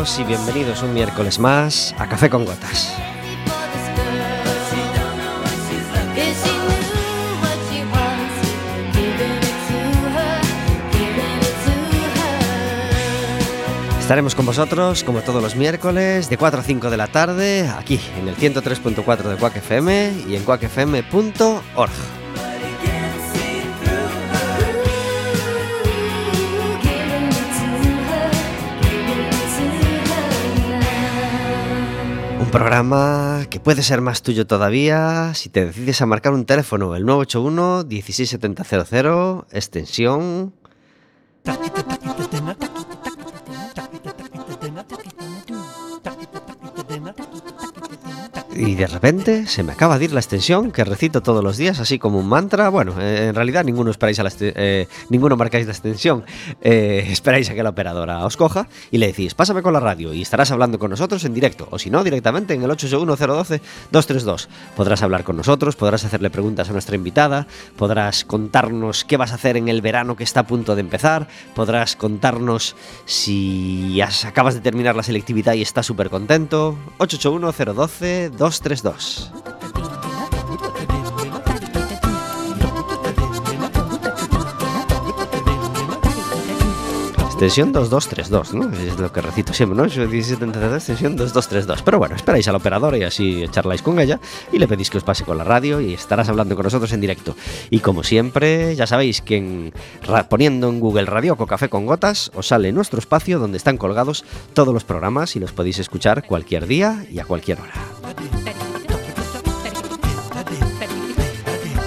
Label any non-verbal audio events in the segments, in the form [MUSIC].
y bienvenidos un miércoles más a Café con Gotas. Estaremos con vosotros como todos los miércoles de 4 a 5 de la tarde aquí en el 103.4 de Quack FM y en quackfm.org. Programa que puede ser más tuyo todavía si te decides a marcar un teléfono, el 981 16700, extensión Y de repente se me acaba de ir la extensión que recito todos los días, así como un mantra. Bueno, eh, en realidad ninguno esperáis a la eh, ninguno marcáis la extensión. Eh, [LAUGHS] esperáis a que la operadora os coja y le decís, pásame con la radio y estarás hablando con nosotros en directo. O si no, directamente en el 861-012-232. Podrás hablar con nosotros, podrás hacerle preguntas a nuestra invitada, podrás contarnos qué vas a hacer en el verano que está a punto de empezar, podrás contarnos si has- acabas de terminar la selectividad y estás súper contento. 881-012-232. Extensión 2232, ¿no? Es lo que recito siempre, ¿no? 1732, extensión 2232. Pero bueno, esperáis a la operadora y así charláis con ella y le pedís que os pase con la radio y estarás hablando con nosotros en directo. Y como siempre, ya sabéis que poniendo en Google Radio con Café con Gotas os sale nuestro espacio donde están colgados todos los programas y los podéis escuchar cualquier día y a cualquier hora.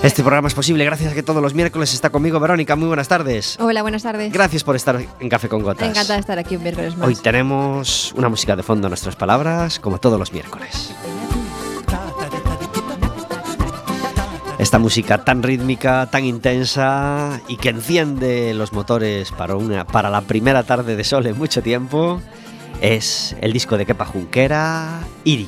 Este programa es posible gracias a que todos los miércoles está conmigo Verónica. Muy buenas tardes. Hola, buenas tardes. Gracias por estar en Café con Gotas. Encantada de estar aquí un miércoles más. Hoy tenemos una música de fondo a nuestras palabras, como todos los miércoles. Esta música tan rítmica, tan intensa y que enciende los motores para, una, para la primera tarde de sol en mucho tiempo es el disco de Kepa Junquera, Iri.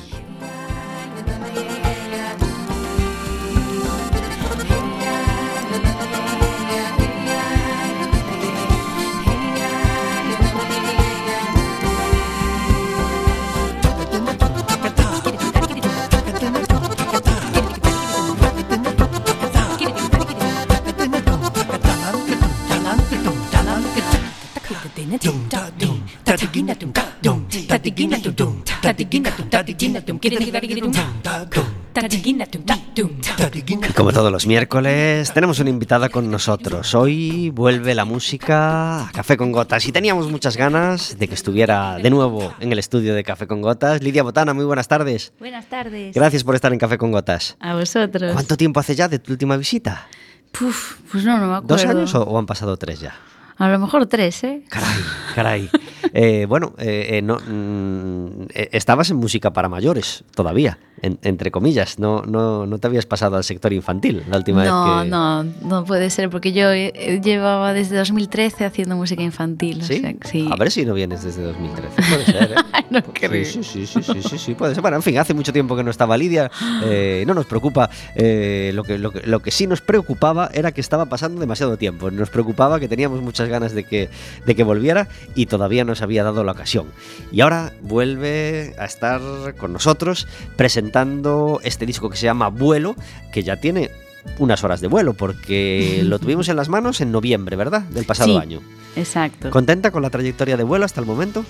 Como todos los miércoles, tenemos una invitada con nosotros. Hoy vuelve la música a Café con Gotas y teníamos muchas ganas de que estuviera de nuevo en el estudio de Café con Gotas. Lidia Botana, muy buenas tardes. Buenas tardes. Gracias por estar en Café con Gotas. A vosotros. ¿Cuánto tiempo hace ya de tu última visita? Puf, pues no, no me acuerdo. ¿Dos años o, o han pasado tres ya? A lo mejor tres, ¿eh? Caray, caray. Eh, bueno, eh, eh, no, mm, estabas en música para mayores todavía, en- entre comillas. No, no, no te habías pasado al sector infantil la última no, vez que... no, no puede ser, porque yo llevaba desde 2013 haciendo música infantil. o ¿Sí? sea sí. A ver si no vienes desde 2013. Puede ser, ¿eh? [LAUGHS] no Sí, creo. sí, sí, sí, sí, sí, sí, puede ser. Bueno, en fin, hace mucho tiempo que no estaba Lidia. eh, no nos preocupa. eh, lo, que, lo, que, lo que sí nos preocupaba era que estaba pasando demasiado tiempo. Nos preocupaba que teníamos muchas ganas de que, de que volviera y todavía nos había dado la ocasión. Y ahora vuelve a estar con nosotros presentando este disco que se llama Vuelo, que ya tiene unas horas de vuelo, porque [LAUGHS] lo tuvimos en las manos en noviembre, ¿verdad? Del pasado Sí. año. Exacto. ¿Contenta con la trayectoria de vuelo hasta el momento?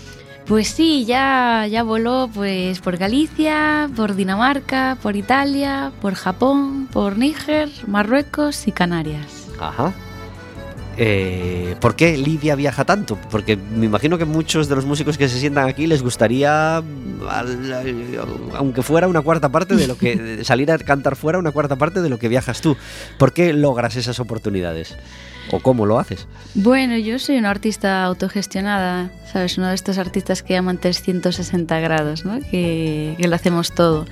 Pues sí, ya, ya voló pues por Galicia, por Dinamarca, por Italia, por Japón, por Níger, Marruecos y Canarias. Ajá. Eh, ¿por qué Lidia viaja tanto? Porque me imagino que muchos de los músicos que se sientan aquí les gustaría, al- aunque fuera una cuarta parte de lo que [LAUGHS] salir a cantar fuera una cuarta parte de lo que viajas tú. ¿Por qué logras esas oportunidades? ¿O cómo lo haces? Bueno, yo soy una artista autogestionada, ¿sabes? Uno de estos artistas que llaman 360 grados, ¿no? Que, que lo hacemos todo.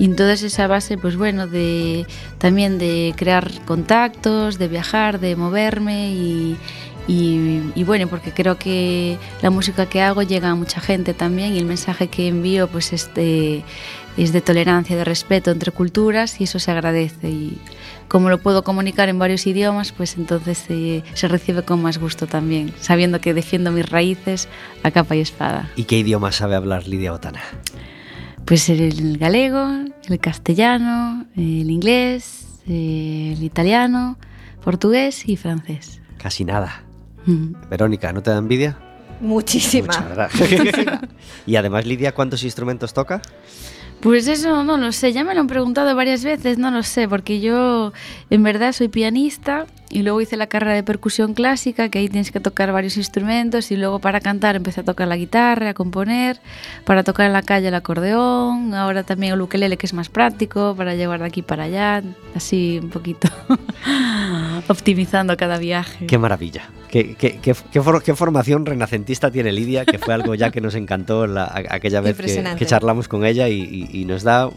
Y entonces esa base, pues bueno, de también de crear contactos, de viajar, de moverme y, y, y bueno, porque creo que la música que hago llega a mucha gente también y el mensaje que envío pues es de, es de tolerancia, de respeto entre culturas y eso se agradece. Y como lo puedo comunicar en varios idiomas, pues entonces eh, se recibe con más gusto también, sabiendo que defiendo mis raíces a capa y espada. ¿Y qué idioma sabe hablar Lidia Botana? Pues el galego, el castellano, el inglés, el italiano, portugués y francés. Casi nada. Mm. Verónica, ¿no te da envidia? Muchísima. Mucha, ¿verdad? [LAUGHS] y además, Lidia, ¿cuántos instrumentos toca? Pues eso no lo sé, ya me lo han preguntado varias veces, no lo sé, porque yo en verdad soy pianista y luego hice la carrera de percusión clásica, que ahí tienes que tocar varios instrumentos y luego para cantar empecé a tocar la guitarra, a componer, para tocar en la calle el acordeón, ahora también el ukelele que es más práctico para llevar de aquí para allá, así un poquito [LAUGHS] optimizando cada viaje. Qué maravilla. Qué, qué- qué- qué for- qué formación renacentista tiene Lidia, que fue algo ya que nos encantó la- aquella vez que, Impresionante. que charlamos con ella y, y- y nos da,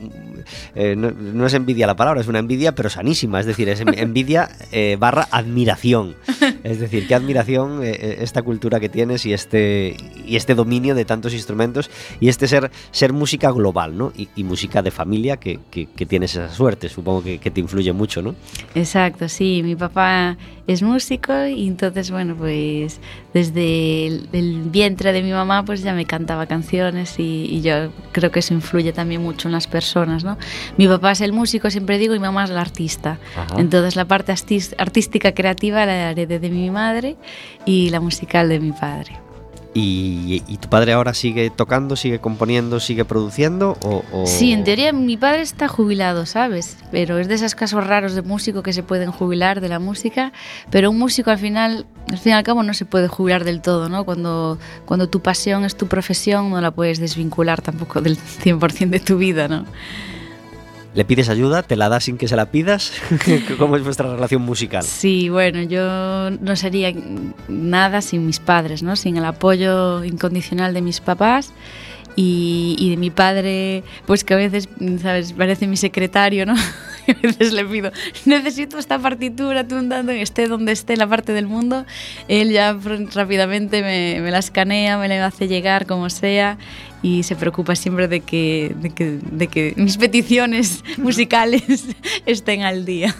eh, no, es envidia la palabra, es una envidia pero sanísima, es decir, es en- envidia eh, barra admiración. Es decir, qué admiración eh, esta cultura que tienes y este, y este dominio de tantos instrumentos y este ser, ser música global, ¿no? Y, música de familia que, que- tienes esa suerte, supongo que te influye mucho, ¿no? Exacto, sí, mi papá es músico y entonces, bueno, pues desde el, el vientre de mi mamá pues ya me cantaba canciones y, y yo creo que eso influye también mucho en las personas, ¿no? Mi papá es el músico, siempre digo, y mi mamá es la artista. Ajá. Entonces la parte artística creativa la heredé de mi madre y la musical de mi padre. ¿Y, tu padre ahora sigue tocando, sigue componiendo, sigue produciendo? O, Sí, en teoría mi padre está jubilado, ¿sabes? Pero es de esos casos raros de músico que se pueden jubilar de la música, pero un músico al final, al fin al cabo no se puede jubilar del todo, ¿no? Cuando, cuando tu pasión es tu profesión no la puedes desvincular tampoco del 100% de tu vida, ¿no? ¿Le pides ayuda? ¿Te la das sin que se la pidas? [LAUGHS] ¿Cómo es vuestra relación musical? Sí, bueno, yo no sería nada sin mis padres, ¿no? Sin el apoyo incondicional de mis papás y, y de mi padre, pues que a veces, ¿sabes? Parece mi secretario, ¿no? [LAUGHS] a veces le pido, necesito esta partitura, tú dando, esté donde esté en la parte del mundo. Él ya rápidamente me, me la escanea, me la hace llegar como sea y se preocupa siempre de que, de que, de que mis peticiones [LAUGHS] musicales [LAUGHS] estén al día.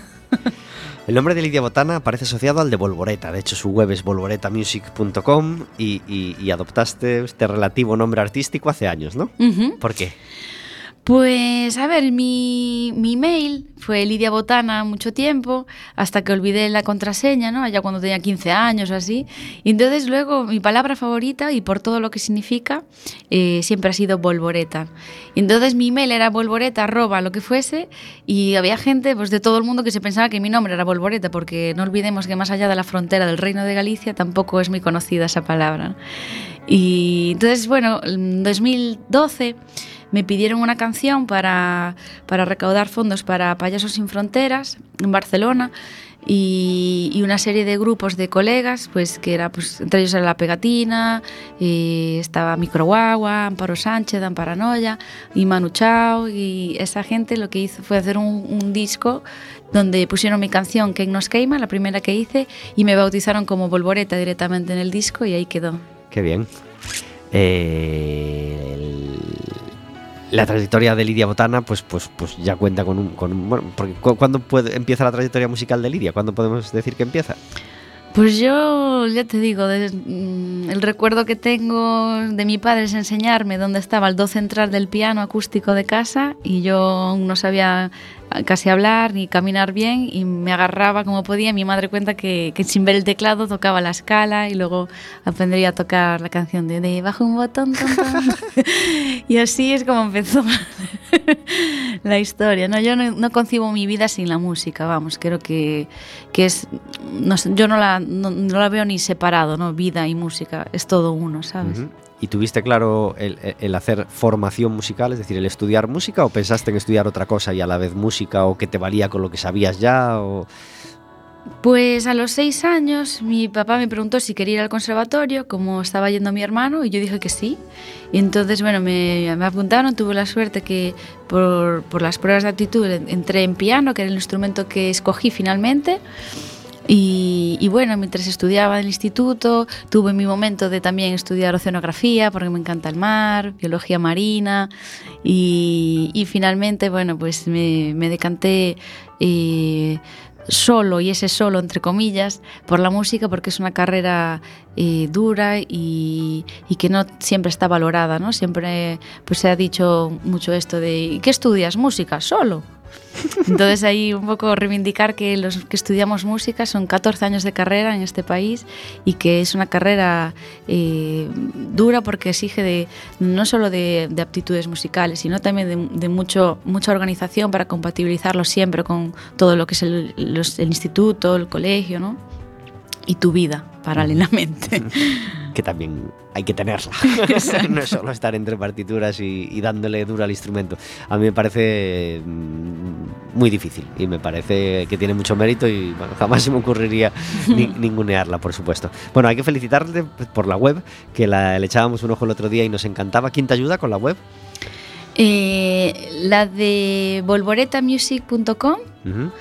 El nombre de Lidia Botana aparece asociado al de Volvoreta. De hecho, su web es volvoretamusic.com y, y- y adoptaste este relativo nombre artístico hace años, ¿no? Ujú. ¿Por qué? Pues, a ver, mi, mi mail fue Lidia Botana mucho tiempo, hasta que olvidé la contraseña, ¿no? Allá cuando tenía 15 años o así. Y entonces luego mi palabra favorita, y por todo lo que significa, eh, siempre ha sido Volvoreta. Y entonces mi mail era Volvoreta, arroba, lo que fuese, y había gente pues, de todo el mundo que se pensaba que mi nombre era Volvoreta, porque no olvidemos que más allá de la frontera del Reino de Galicia tampoco es muy conocida esa palabra. Y entonces, bueno, en 2012 me pidieron una canción para, para recaudar fondos para Payasos sin Fronteras en Barcelona y, y una serie de grupos de colegas, pues que era, pues, entre ellos era La Pegatina, eh, estaba Microguagua, Amparo Sánchez, Amparanoia y Manu Chao y esa gente lo que hizo fue hacer un, disco donde pusieron mi canción Ken nos queima, la primera que hice, y me bautizaron como Volvoreta directamente en el disco y ahí quedó. Qué bien. Eh, la trayectoria de Lidia Botana, pues, pues, pues ya cuenta con un. Con bueno, porque cu- ¿Cuándo puede- empieza la trayectoria musical de Lidia? ¿Cuándo podemos decir que empieza? Pues yo, ya te digo, mm, el recuerdo que tengo de mi padre es enseñarme dónde estaba el do central del piano acústico de casa y yo no sabía casi hablar ni caminar bien y me agarraba como podía. Mi madre cuenta que, que sin ver el teclado tocaba la escala y luego aprendería a tocar la canción de, de bajo un botón, ton, ton". [LAUGHS] y así es como empezó [LAUGHS] la historia. No, yo no, no concibo mi vida sin la música, vamos, creo que, que es, no sé, yo no la, no, no la veo ni separado, ¿no? Vida y música, es todo uno, ¿sabes? ¿Y tuviste claro el, hacer formación musical, es decir, el estudiar música, o pensaste en estudiar otra cosa y a la vez música, o que te valía con lo que sabías ya? O... Pues a los seis años mi papá me preguntó si quería ir al conservatorio, como estaba yendo mi hermano, y yo dije que sí. Y entonces, bueno, me, me apuntaron, tuve la suerte que por, por las pruebas de aptitud entré en piano, que era el instrumento que escogí finalmente. Y, bueno, mientras estudiaba en el instituto, tuve mi momento de también estudiar oceanografía, porque me encanta el mar, biología marina, y, y finalmente, bueno, pues me, me decanté eh, solo, y ese solo entre comillas, por la música, porque es una carrera eh, dura y, y, que no siempre está valorada, ¿no? Siempre pues, se ha dicho mucho esto de, ¿qué estudias? Música, solo. Entonces ahí un poco reivindicar que los que estudiamos música son 14 años de carrera en este país y que es una carrera eh, dura porque exige de, no solo de, de aptitudes musicales, sino también de, mucho, mucha organización para compatibilizarlo siempre con todo lo que es el, el instituto, el colegio, ¿no? Y tu vida paralelamente. que también hay que tenerla. [LAUGHS] no es solo estar entre partituras y, y, dándole duro al instrumento. A mí me parece mm, muy difícil y me parece que tiene mucho mérito y bueno, jamás se me ocurriría [LAUGHS] ni, ningunearla, por supuesto. Bueno, hay que felicitarte por la web, que la, le echábamos un ojo el otro día y nos encantaba. ¿Quién te ayuda con la web? Eh, la de volvoretamusic.com. Uh -huh.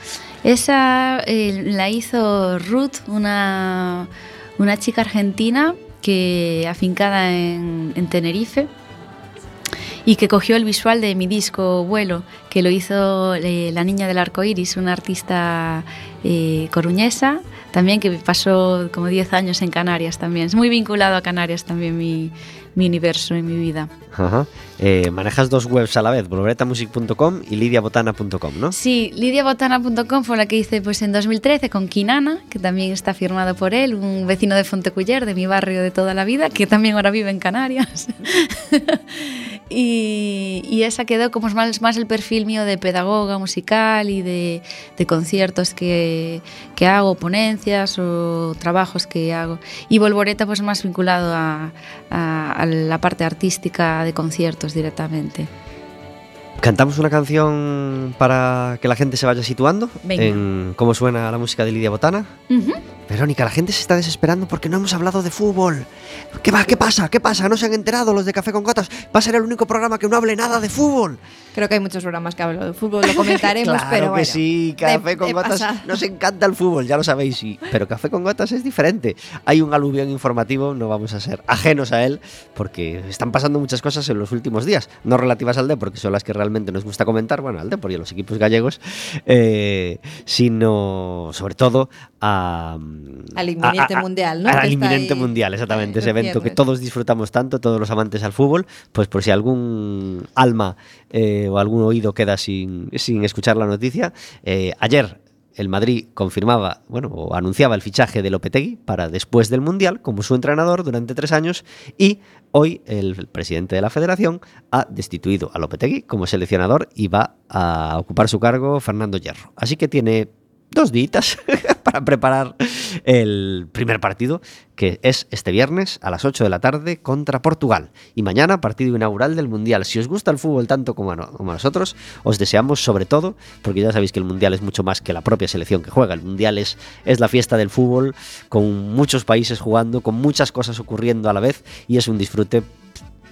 Esa eh, la hizo Ruth, una, una chica argentina que afincada en, en, Tenerife y que cogió el visual de mi disco Vuelo, que lo hizo eh, La Niña del Arco Iris, una artista eh, coruñesa, también que pasó como 10 años en Canarias también. Es muy vinculado a Canarias también mi, mi universo y mi vida. Ajá. Eh, manejas dos webs a la vez, volveretamusic.com y lidiabotana.com, ¿no? Sí, lidiabotana.com fue la que hice pues en 2013 con Kinana, que también está firmado por él, un vecino de Fonteculler, de mi barrio de toda la vida, que también ahora vive en Canarias. [LAUGHS] y, y, esa quedó como más, más el perfil mío de pedagoga musical y de, de conciertos que, que, hago, ponencias o trabajos que hago. Y Volvoreta pues más vinculado a, a, a la parte artística de conciertos directamente. ¿Cantamos una canción para que la gente se vaya situando Venga. en cómo suena la música de Lidia Botana? Uh -huh. Verónica, la gente se está desesperando porque no hemos hablado de fútbol. ¿Qué va? ¿Qué pasa? ¿Qué pasa? ¿No se han enterado los de Café con Gotas? Va a ser el único programa que no hable nada de fútbol. Creo que hay muchos programas que hablan de fútbol, lo comentaremos, [LAUGHS] claro pero que bueno, sí, Café de, con de Gotas pasar. nos encanta el fútbol, ya lo sabéis, sí. Pero Café con Gotas es diferente. Hay un aluvión informativo, no vamos a ser ajenos a él, porque están pasando muchas cosas en los últimos días, no relativas al Depor, que son las que realmente nos gusta comentar, bueno, al Depor y a los equipos gallegos, eh, sino sobre todo a, al inminente a, a, mundial, ¿no? Al inminente mundial, exactamente, ese evento que todos disfrutamos tanto, todos los amantes al fútbol, pues por si algún alma eh, o algún oído queda sin, sin escuchar la noticia, eh, ayer el Madrid confirmaba, bueno, o anunciaba el fichaje de Lopetegui para después del Mundial como su entrenador durante tres años y hoy el presidente de la federación ha destituido a Lopetegui como seleccionador y va a ocupar su cargo Fernando Hierro. Así que tiene dos días [LAUGHS] para preparar el primer partido, que es este viernes a las 8 de la tarde contra Portugal. Y mañana, partido inaugural del Mundial. Si os gusta el fútbol tanto como a, nosotros, os deseamos sobre todo, porque ya sabéis que el Mundial es mucho más que la propia selección que juega. El Mundial es, es la fiesta del fútbol, con muchos países jugando, con muchas cosas ocurriendo a la vez, y es un disfrute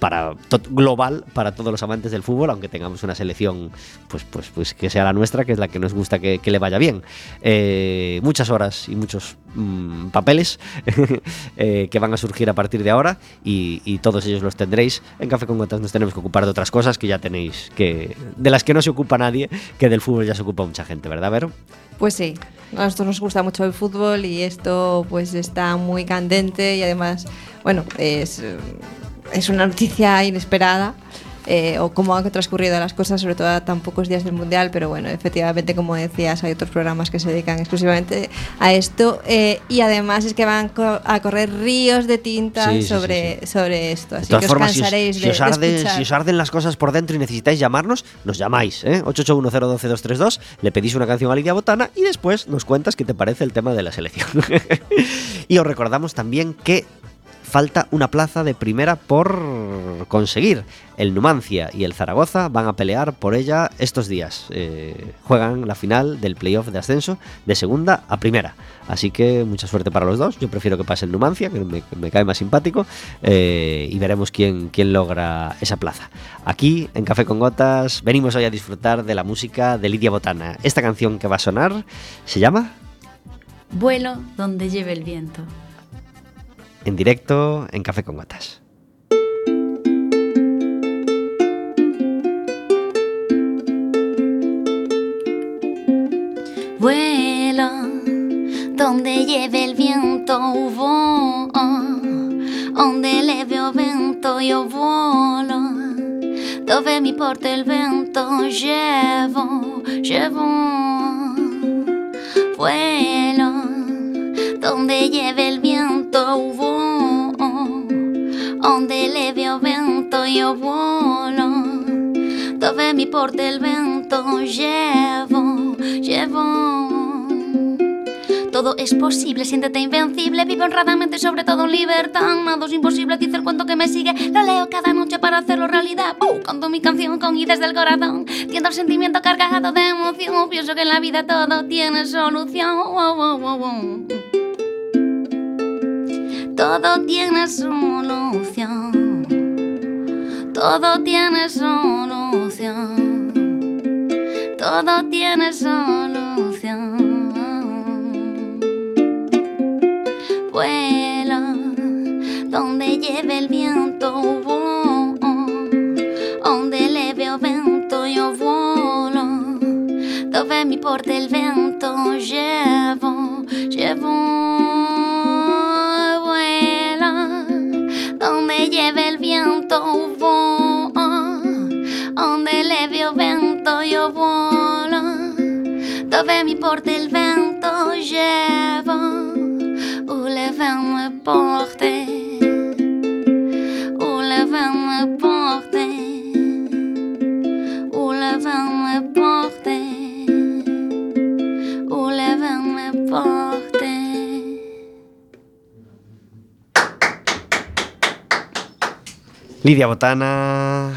para global para todos los amantes del fútbol, aunque tengamos una selección pues, pues, pues que sea la nuestra, que es la que nos gusta que, que le vaya bien. Eh, muchas horas y muchos mmm, papeles [LAUGHS] eh, que van a surgir a partir de ahora y, y, todos ellos los tendréis. En Café con Gotas nos tenemos que ocupar de otras cosas que ya tenéis, que de las que no se ocupa nadie, que del fútbol ya se ocupa mucha gente, ¿verdad, Vero? Pues sí, a nosotros nos gusta mucho el fútbol y esto pues está muy candente y además, bueno, es es una noticia inesperada eh, o cómo han transcurrido las cosas, sobre todo a tan pocos días del Mundial, pero bueno, efectivamente, como decías, hay otros programas que se dedican exclusivamente a esto eh, y además es que van co- a correr ríos de tinta Sí, sí, sí, sobre, sobre esto, De así todas que os formas, si os, cansaréis si os de arden, si os arden las cosas por dentro y necesitáis llamarnos, nos llamáis, ¿eh? 881012232, le pedís una canción a Lidia Botana y después nos cuentas qué te parece el tema de la selección. [LAUGHS] y os recordamos también que falta una plaza de primera por conseguir. El Numancia y el Zaragoza van a pelear por ella estos días. Eh, juegan la final del playoff de ascenso de segunda a primera. Así que mucha suerte para los dos. Yo prefiero que pase el Numancia, que me, cae más simpático. eh, y veremos quién, quién logra esa plaza. Aquí, en Café con Gotas, venimos hoy a disfrutar de la música de Lidia Botana. Esta canción que va a sonar se llama Vuelo donde lleve el viento. En directo en Café con Gotas. Vuelo donde lleve el viento, vo, donde leve o vento io volo, dove mi porta il vento llevo, llevo. Vuelo donde lleve el viento, alto voo, donde leve o vento o volo, dove mi porta il vento llevo, llevo. Todo es posible, siéntete invencible, vivo honradamente, sobre todo en libertad. Nada es imposible, dice el cuento que me sigue. Lo leo cada noche para hacerlo realidad. ¡Bum! Canto mi canción con y desde el corazón. Tiendo el sentimiento cargado de emoción. Pienso que en la vida todo tiene solución. ¡Oh, oh, oh, Todo tiene solución. Todo tiene solución. Todo tiene solución. Vuelo donde lleve el viento, vo- donde leve o vento io volo, dove mi porta il vento llevo, llevo. Lleve el viento, vo- donde o vento io volo, dove mi porta il vento llevo. Où le vent porte, où le vent porte, Lidia Botana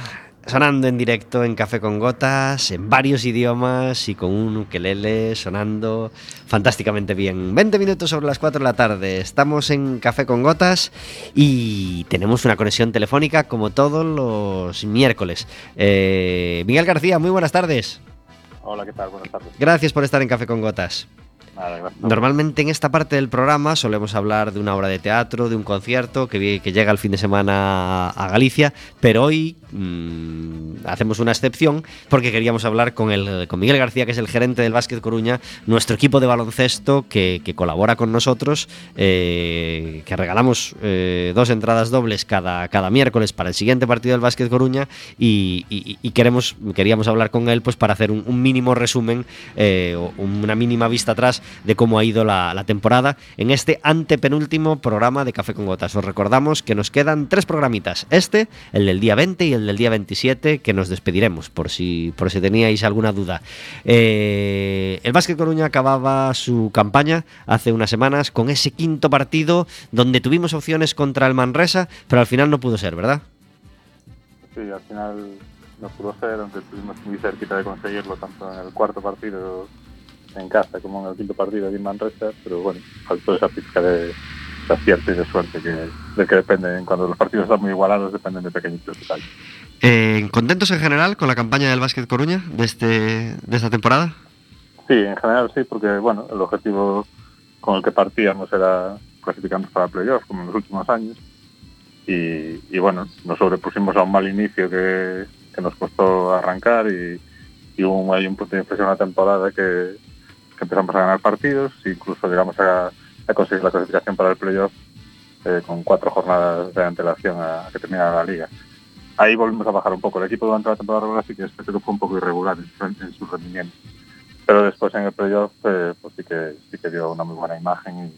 sonando en directo en Café con Gotas, en varios idiomas y con un ukelele sonando fantásticamente bien. 20 minutos sobre las 4 de la tarde, estamos en Café con Gotas y tenemos una conexión telefónica como todos los miércoles. Eh, Miguel García, muy buenas tardes. Hola, ¿qué tal? Buenas tardes. Gracias por estar en Café con Gotas. Normalmente en esta parte del programa solemos hablar de una obra de teatro, de un concierto que, llega el fin de semana a Galicia, pero hoy mm, hacemos una excepción porque queríamos hablar con, el, con Miguel García, que es el gerente del Básquet Coruña, nuestro equipo de baloncesto que, colabora con nosotros, eh, que regalamos eh, dos entradas dobles cada, cada miércoles para el siguiente partido del Básquet Coruña y, queremos, queríamos hablar con él pues para hacer un, un mínimo resumen eh, una mínima vista atrás de cómo ha ido la, temporada en este antepenúltimo programa de Café con Gotas. Os recordamos que nos quedan tres programitas, este, el del día 20 y el del día 27, que nos despediremos por si, por si teníais alguna duda. Eh, el Básquet Coruña acababa su campaña hace unas semanas con ese quinto partido donde tuvimos opciones contra el Manresa, pero al final no pudo ser, ¿verdad? Sí, al final no pudo ser, aunque estuvimos muy cerquita de conseguirlo, tanto en el cuarto partido en casa como en el quinto partido de Manresa, pero bueno, faltó esa pizca de, de acierto y de suerte que, de que dependen, cuando los partidos están muy igualados, dependen de pequeñitos detalles. Eh, ¿Contentos en general con la campaña del Básquet Coruña de, este, de esta temporada? Sí, en general sí, porque bueno, el objetivo con el que partíamos era clasificarnos para playoffs, como en los últimos años. Y, y bueno, nos sobrepusimos a un mal inicio que, que nos costó arrancar y, y hubo ahí un punto de inflexión en la temporada que empezamos a ganar partidos, incluso llegamos a, a conseguir la clasificación para el playoff eh, con cuatro jornadas de antelación a, a que terminara la liga. ahí volvimos a bajar un poco. El equipo durante la temporada regular sí que es que fue un poco irregular en su, en rendimiento. Pero después en el playoff eh, pues sí que sí que dio una muy buena imagen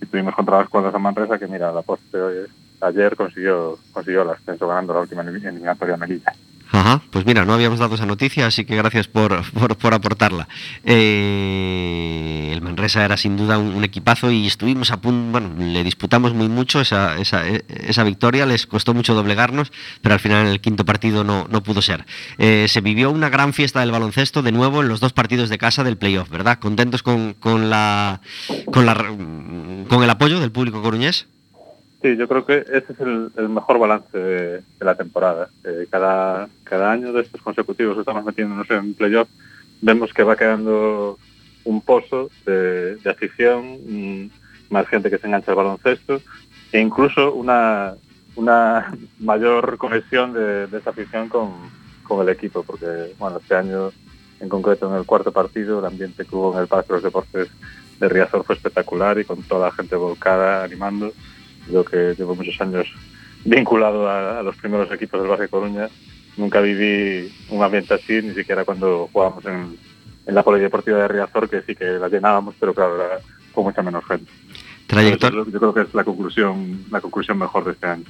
y, tuvimos contra las cuadras de Manresa que mira, la poste hoy- ayer consiguió consiguió el ascenso ganando la última eliminatoria a Melilla. Ajá, pues mira, no habíamos dado esa noticia, así que gracias por, [LAUGHS] por, por aportarla. Eh, el Manresa era sin duda un, equipazo y estuvimos a punto, bueno, le disputamos muy mucho esa, esa, eh, esa victoria, les costó mucho doblegarnos, pero al final en el quinto partido no, no pudo ser. Eh, se vivió una gran fiesta del baloncesto de nuevo en los dos partidos de casa del playoff, ¿verdad? ¿Contentos con, con, la, con, la, con el apoyo del público coruñés? Sí, yo creo que ese es el, mejor balance de, la temporada. Eh, cada, cada año de estos consecutivos estamos metiéndonos en playoff, vemos que va quedando un pozo de, afición, más gente que se engancha al baloncesto e incluso una, una [LAUGHS] mayor conexión de, de esa afición con, con el equipo, porque bueno, este año en concreto en el cuarto partido el ambiente que hubo en el Parque de los Deportes de Riazor fue espectacular y con toda la gente volcada animando yo que llevo muchos años vinculado a, a los primeros equipos del Barrio Coruña, nunca viví un ambiente así, ni siquiera cuando jugábamos en, en la Polideportiva de Riazor, que sí que la llenábamos, pero claro, era con mucha menos gente. Entonces, yo creo que es la conclusión, la conclusión mejor de este año.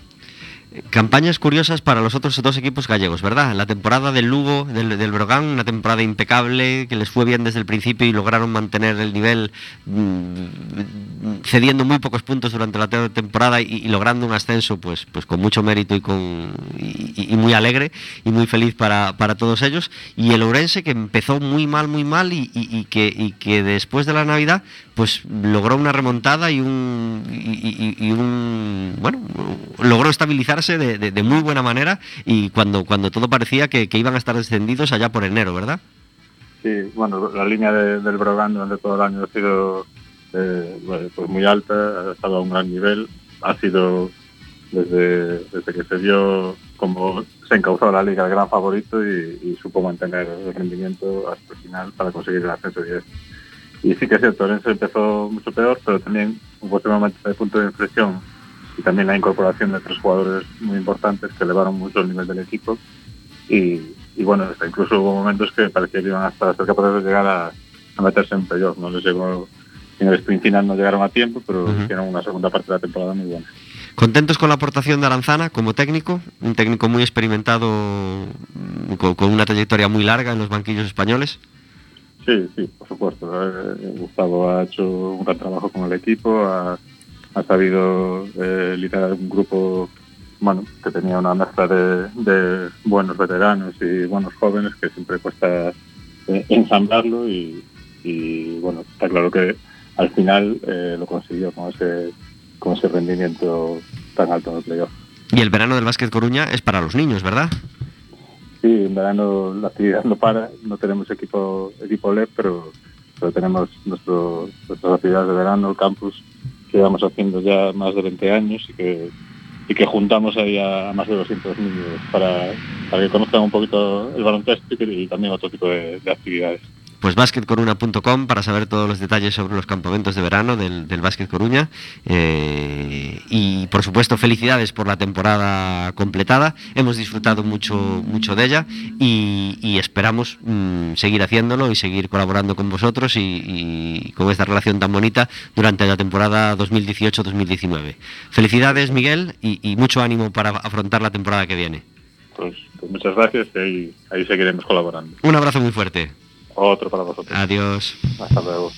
Campañas curiosas para los otros dos equipos gallegos, ¿verdad? La temporada del Lugo, del, del Brogan, una temporada impecable, que les fue bien desde el principio y lograron mantener el nivel mm, cediendo muy pocos puntos durante la te- temporada y, logrando un ascenso pues, pues con mucho mérito y, con, y, muy alegre y muy feliz para, para todos ellos. Y el Ourense que empezó muy mal, muy mal y, que, después de la Navidad pues logró una remontada y un, y, un bueno, logró de, muy buena manera y cuando, cuando todo parecía que, iban a estar descendidos allá por enero, ¿verdad? Sí, bueno, la línea de- del Brogan durante todo el año ha sido eh, pues muy alta, ha estado a un gran nivel, ha sido desde, desde que se vio como se encauzó la liga el gran favorito y, supo mantener el rendimiento hasta el final para conseguir el ascenso directo. Y sí que es cierto, Orense empezó mucho peor, pero también hubo ese momento de punto de inflexión y también la incorporación de tres jugadores muy importantes que elevaron mucho el nivel del equipo y, y bueno, hasta incluso hubo momentos que parecía que iban hasta ser capaces de llegar a, a meterse en playoff, no les llegó en el sprint final no llegaron a tiempo, pero Ujú. hicieron una segunda parte de la temporada muy buena. ¿Contentos con la aportación de Aranzana como técnico? Un técnico muy experimentado, con, con una trayectoria muy larga en los banquillos españoles. Sí, sí, por supuesto. Eh, Gustavo ha hecho un gran trabajo con el equipo, ha, ha sabido eh, liderar un grupo bueno, que tenía una mezcla de, de buenos veteranos y buenos jóvenes que siempre cuesta eh, ensamblarlo y, y, bueno, está claro que al final eh, lo consiguió con ese, con ese rendimiento tan alto en el playoff. Y el verano del Básquet Coruña es para los niños, ¿verdad? Sí, en verano la actividad no para, no tenemos equipo equipo LED, pero, pero tenemos nuestro, nuestras actividades de verano, el campus, llevamos haciendo ya más de 20 años y que, y que juntamos ahí a, más de 200 niños para, para que conozcan un poquito el baloncesto y, y también otro tipo de actividades. Pues basketcoruna.com para saber todos los detalles sobre los campamentos de verano del, del Básquet Coruña. Eh, y por supuesto, felicidades por la temporada completada. Hemos disfrutado mucho, mucho de ella y, y esperamos mm, seguir haciéndolo y seguir colaborando con vosotros y, y con esta relación tan bonita durante la temporada 2018-2019. Felicidades, Miguel, y, y mucho ánimo para afrontar la temporada que viene. Pues, pues muchas gracias y ahí, ahí seguiremos colaborando. Un abrazo muy fuerte. Otro para vosotros. Adiós. Hasta luego.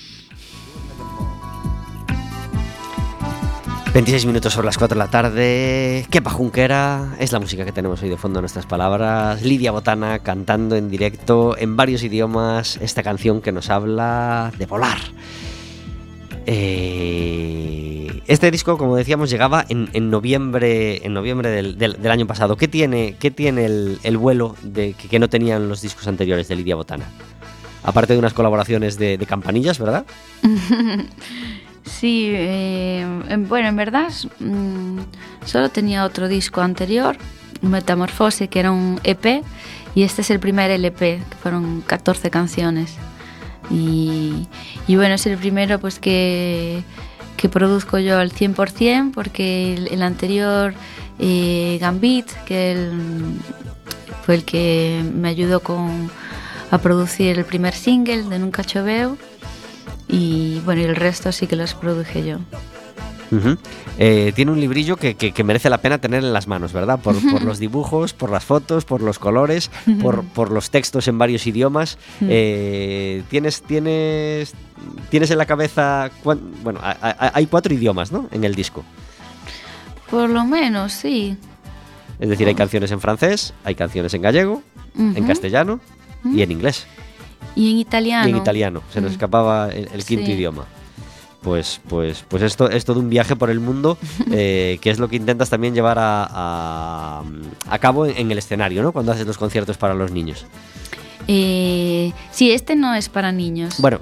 26 minutos sobre las 4 de la tarde. Qué pajunquera. Es la música que tenemos hoy de fondo en nuestras palabras. Lidia Botana cantando en directo en varios idiomas esta canción que nos habla de volar. Eh, este disco, como decíamos, llegaba en, en noviembre, en noviembre del, del- del año pasado. ¿Qué tiene, qué tiene el, el vuelo de, que, que no tenían los discos anteriores de Lidia Botana? Aparte de unas colaboraciones de, campanillas, ¿verdad? [LAUGHS] Sí, eh, en- bueno, en verdad mm, solo tenía otro disco anterior, Metamorfose, que era un EP, y este es el primer LP, que fueron 14 canciones. Y, bueno, es el primero pues que, que produzco yo al 100%, porque el, anterior eh, Gambit, que fue el que me ayudó con, a producir el primer single de Nunca Choveo. Y bueno, y el resto sí que los produje yo. Eh, tiene un librillo que, que- que merece la pena tener en las manos, ¿verdad? Por, por los dibujos, por las fotos, por los colores, por, por los textos en varios idiomas. Eh, tienes, tienes, tienes en la cabeza, bueno, hay cuatro idiomas, ¿no? En el disco. Por lo menos, sí. Es decir, hay canciones en francés, hay canciones en gallego, en Ujú. Y en inglés. Y en italiano. Y en italiano. Se nos Mm. escapaba el, el quinto Sí. idioma. Pues, pues, pues esto es todo un viaje por el mundo, [LAUGHS] eh, que es lo que intentas también llevar a, a- a cabo en, en el escenario, ¿no? Cuando haces los conciertos para los niños. Eh, sí, este no es para niños. Bueno,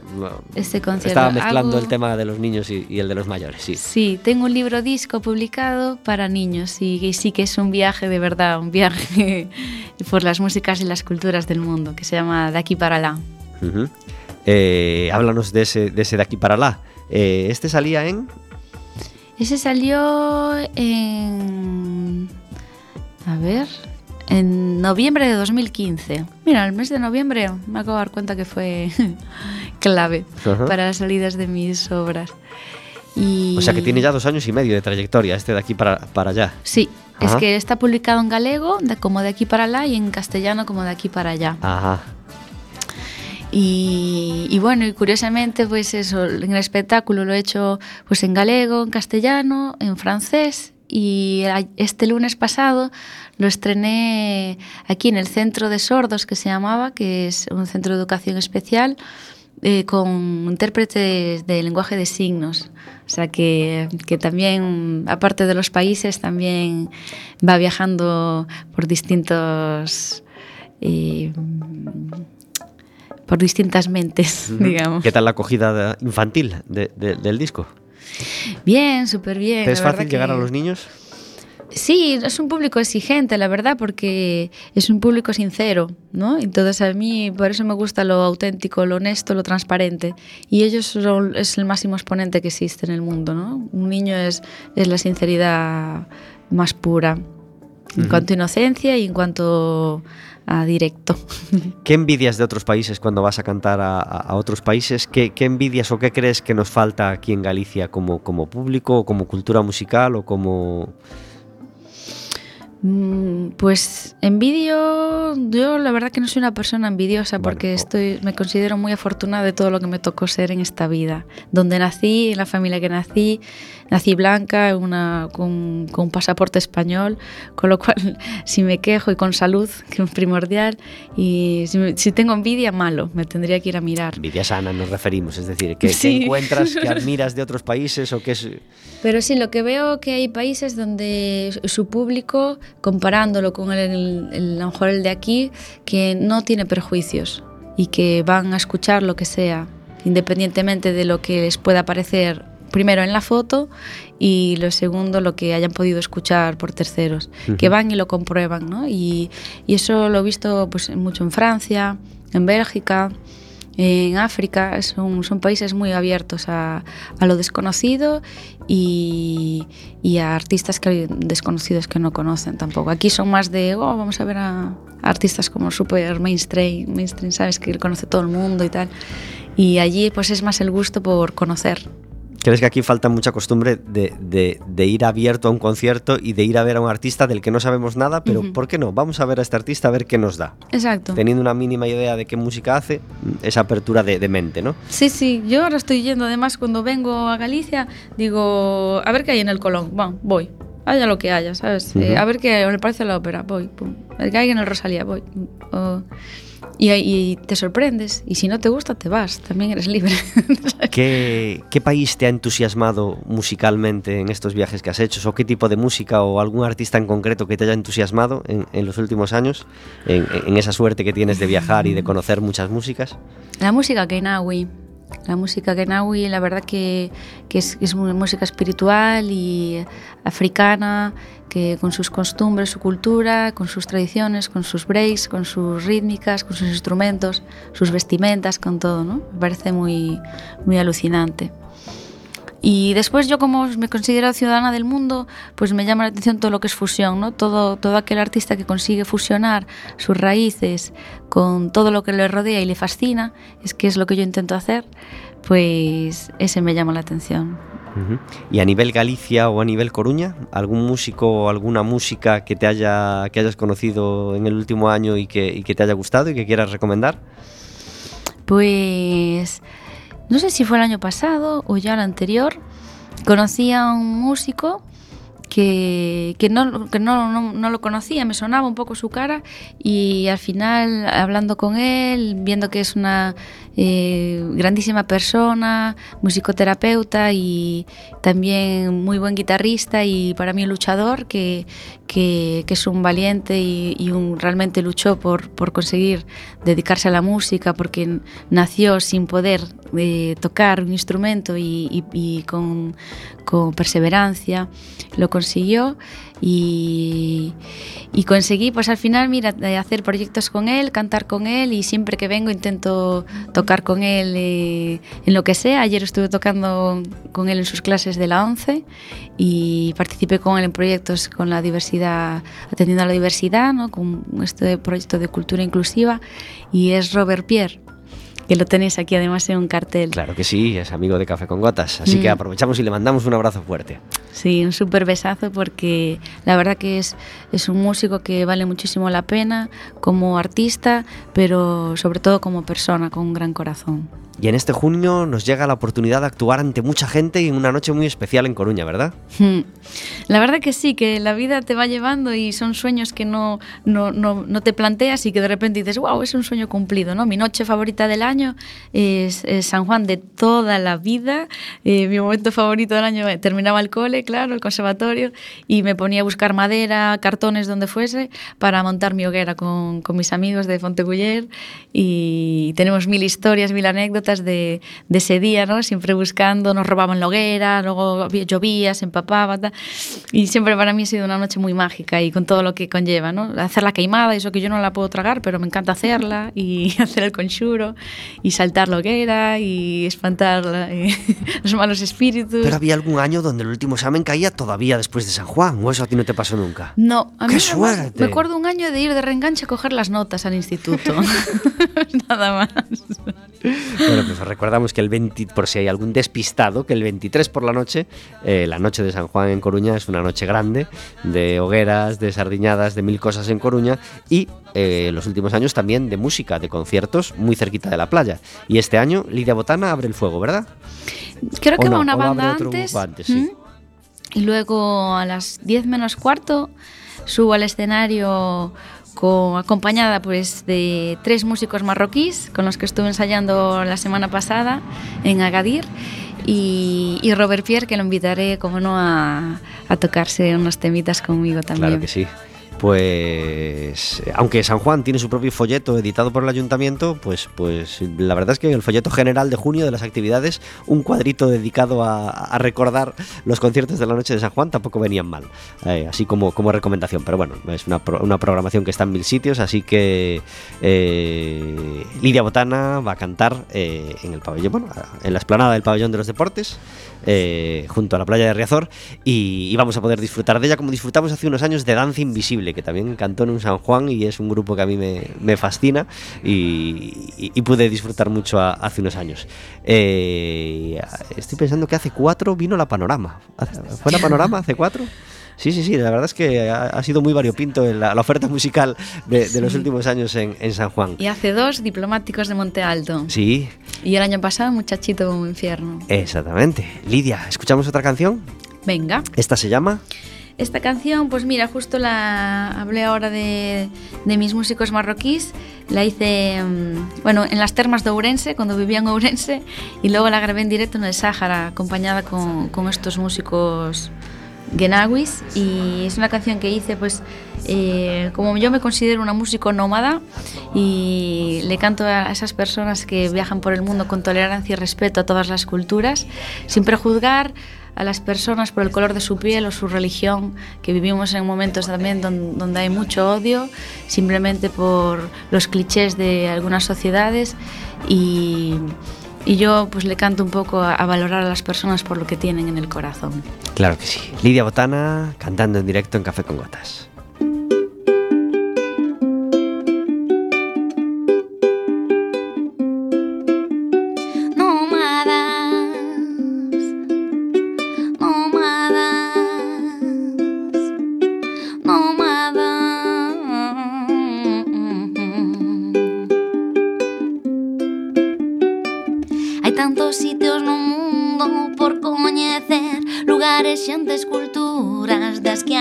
este concierto. estaba mezclando Hago- el tema de los niños y, y el de los mayores, sí. Sí, tengo un libro disco publicado para niños y, y sí que es un viaje de verdad, un viaje [LAUGHS] por las músicas y las culturas del mundo, que se llama De aquí para allá. Eh, háblanos de ese, de ese de aquí para allá. Eh, este salía en... Ese salió en... A ver... En noviembre de 2015. Mira, el mes de noviembre me acabo de dar cuenta que fue [LAUGHS] clave Ajá. para las salidas de mis obras. Y... O sea que tiene ya dos años y medio de trayectoria, este de aquí para, para allá. Sí, es que está publicado en galego, de- como de aquí para allá, y en castellano como de aquí para allá. Ajá. Y, y bueno, y curiosamente, pues eso, en el espectáculo lo he hecho pues en galego, en castellano, en francés. Y este lunes pasado lo estrené aquí en el Centro de Sordos, que se llamaba, que es un centro de educación especial, eh, con intérpretes de lenguaje de signos. O sea que, que también, aparte de los países, también va viajando por distintos... eh, por distintas mentes, [LAUGHS] digamos. ¿Qué tal la acogida infantil de- de- del disco? Bien, súper bien. ¿Te es fácil llegar a los niños? Sí, es un público exigente, la verdad, porque es un público sincero, ¿no? Entonces a mí por eso me gusta lo auténtico, lo honesto, lo transparente. Y ellos son, es el máximo exponente que existe en el mundo, ¿no? Un niño es, es la sinceridad más pura, en cuanto a inocencia y en cuanto a directo. ¿Qué envidias de otros países cuando vas a cantar a, otros países? ¿Qué, qué envidias o qué crees que nos falta aquí en Galicia como, como público, o como cultura musical o como... Mm, Pues envidio, yo la verdad que no soy una persona envidiosa Bueno, porque estoy, me considero muy afortunada de todo lo que me tocó ser en esta vida. Donde nací, en la familia que nací, nací blanca, una, con, con un pasaporte español, con lo cual [LAUGHS] si me quejo y con salud, [LAUGHS] que es primordial, y si, me- si tengo envidia, malo, me tendría que ir a mirar. Envidia sana nos referimos, es decir, que, que Sí. encuentras, que [LAUGHS] admiras de otros países o que es... Pero sí, lo que veo que hay países donde su público, comparándolo con el- el- a lo mejor el de aquí, que no tiene prejuicios y que van a escuchar lo que sea, independientemente de lo que les pueda parecer primero en la foto y lo segundo lo que hayan podido escuchar por terceros, que van y lo comprueban, ¿no? Y, y eso lo he visto pues mucho en Francia, en Bélgica, en África son, son países muy abiertos a, a lo desconocido y, y a artistas que, desconocidos que no conocen tampoco. Aquí son más de, oh, vamos a ver a, a artistas como super mainstream, mainstream, ¿sabes? Que conoce todo el mundo y tal. Y allí pues es más el gusto por conocer. ¿Crees que aquí falta mucha costumbre de, de- de ir abierto a un concierto y de ir a ver a un artista del que no sabemos nada, pero. ¿por qué no? Vamos a ver a este artista a ver qué nos da. Exacto. Teniendo una mínima idea de qué música hace, esa apertura de, de mente, ¿no? Sí, sí, yo ahora estoy yendo, además cuando vengo a Galicia, digo, a ver qué hay en el Colón, bueno, voy, haya lo que haya, ¿sabes? Eh, a ver qué me parece la ópera, voy, pum. El que hay en el Rosalía, voy. Y, y te sorprendes, y si no te gusta, te vas, también eres libre. [LAUGHS] ¿Qué, qué país te ha entusiasmado musicalmente en estos viajes que has hecho? ¿O qué tipo de música o algún artista en concreto que te haya entusiasmado en, en los últimos años? En, en esa suerte que tienes de viajar y de conocer muchas músicas. La música Kenawi. La música Kenawi, la verdad que, que es, es música espiritual y africana, que con sus costumbres, su cultura, con sus tradiciones, con sus breaks, con sus rítmicas, con sus instrumentos, sus vestimentas, con todo, ¿no? Me parece muy, muy alucinante. Y después yo como me considero ciudadana del mundo, pues me llama la atención todo lo que es fusión, ¿no? Todo, todo aquel artista que consigue fusionar sus raíces con todo lo que le rodea y le fascina, es que es lo que yo intento hacer, pues ese me llama la atención. Y a nivel Galicia o a nivel Coruña, algún músico o alguna música que te haya que hayas conocido en el último año y que, y que te haya gustado y que quieras recomendar? Pues no sé si fue el año pasado o ya el anterior, conocí a un músico que, que, no, que no, no, no lo conocía, me sonaba un poco su cara y al final hablando con él, viendo que es una eh, grandísima persona, musicoterapeuta y también muy buen guitarrista y para mí luchador que, que, que es un valiente y, y un, realmente luchó por, por conseguir dedicarse a la música porque nació sin poder eh, tocar un instrumento y, y, y con, con, perseverancia. Lo y, y, conseguí pues al final mira hacer proyectos con él cantar con él y siempre que vengo intento tocar con él eh, en lo que sea ayer estuve tocando con él en sus clases de la 11 y participé con él en proyectos con la diversidad atendiendo a la diversidad ¿no? con este proyecto de cultura inclusiva y es Robert Pierre que lo tenéis aquí además en un cartel. Claro que sí, es amigo de Café con Gotas, así mm. que aprovechamos y le mandamos un abrazo fuerte. Sí, un súper besazo porque la verdad que es, es un músico que vale muchísimo la pena como artista, pero sobre todo como persona, con un gran corazón. Y en este junio nos llega la oportunidad de actuar ante mucha gente y en una noche muy especial en Coruña, ¿verdad? Hmm. La verdad que sí, que la vida te va llevando y son sueños que no, no, no, no te planteas y que de repente dices, wow, es un sueño cumplido, ¿no? Mi noche favorita del año es, es San Juan de toda la vida. Eh, mi momento favorito del año terminaba el cole, claro, el conservatorio, y me ponía a buscar madera, cartones, donde fuese, para montar mi hoguera con, con mis amigos de Fonteculler y tenemos mil historias, mil anécdotas de, de, ese día, ¿no? Siempre buscando, nos robaban la hoguera, luego llovía, se empapaba, tal. y siempre para mí ha sido una noche muy mágica y con todo lo que conlleva, ¿no? Hacer la queimada, eso que yo no la puedo tragar, pero me encanta hacerla, y [LAUGHS] hacer el conchuro, y saltar la hoguera, y espantar y [LAUGHS] los malos espíritus. Pero había algún año donde el último examen caía todavía después de San Juan, o eso a ti no te pasó nunca. No, a ¡Qué mí suerte! Me acuerdo un año de ir de reenganche a coger las notas al instituto. [LAUGHS] Nada más. Bueno, pues recordamos que el 20, por si hay algún despistado, que el 23 por la noche, eh, la noche de San Juan en Coruña es una noche grande, de hogueras, de sardiñadas, de mil cosas en Coruña y eh, los últimos años también de música, de conciertos muy cerquita de la playa. Y este año Lidia Botana abre el fuego, ¿verdad? Creo que ¿O va una ¿O lo abre banda antes. sí. ¿Mm? Y luego a las 10 menos cuarto subo al escenario con, acompañada pues, de tres músicos marroquíes con los que estuve ensayando la semana pasada en Agadir y, y Robert Pierre que lo invitaré como no a, a tocarse unas temitas conmigo también. Claro que sí. Pues aunque San Juan tiene su propio folleto editado por el ayuntamiento, pues, pues la verdad es que el folleto general de junio de las actividades, un cuadrito dedicado a, recordar los conciertos de la noche de San Juan tampoco venían mal, eh, así como, como recomendación. Pero bueno, es una, pro- una programación que está en mil sitios, así que eh, Lidia Botana va a cantar eh, en el pabellón, bueno, en la explanada del pabellón de los deportes, eh, junto a la playa de Riazor, y, vamos a poder disfrutar de ella como disfrutamos hace unos años de Danza Invisible, que también cantó en un San Juan y es un grupo que a mí me, fascina y, y- pude disfrutar mucho a- hace unos años. Eh, estoy pensando que hace cuatro vino la Panorama. ¿Hace- ¿Fue la Panorama hace cuatro? Sí, sí, sí, la verdad es que ha, ha sido muy variopinto en la, la oferta musical de, de los últimos años en, en San Juan. Y hace dos diplomáticos de Monte Alto. Sí, Y el año pasado muchachito como infierno. exactamente. Lidia, ¿escuchamos otra canción? Venga. Esta se llama Esta canción, pues mira, justo la hablé ahora de, de mis músicos marroquíes. La hice, mm, bueno, en las termas de Ourense, cuando vivía en Ourense, y luego la grabé en directo en el Sáhara, acompañada con, con estos músicos genawis. Y es una canción que hice, pues, eh, como yo me considero una músico nómada, y le canto a esas personas que viajan por el mundo con tolerancia y respeto a todas las culturas, sin prejuzgar a las personas por el color de su piel o su religión, que vivimos en momentos también don- donde hay mucho odio, simplemente por los clichés de algunas sociedades y, y yo pues le canto un poco a, a valorar a las personas por lo que tienen en el corazón. Claro que sí. Lidia Botana cantando en directo en Café con Gotas.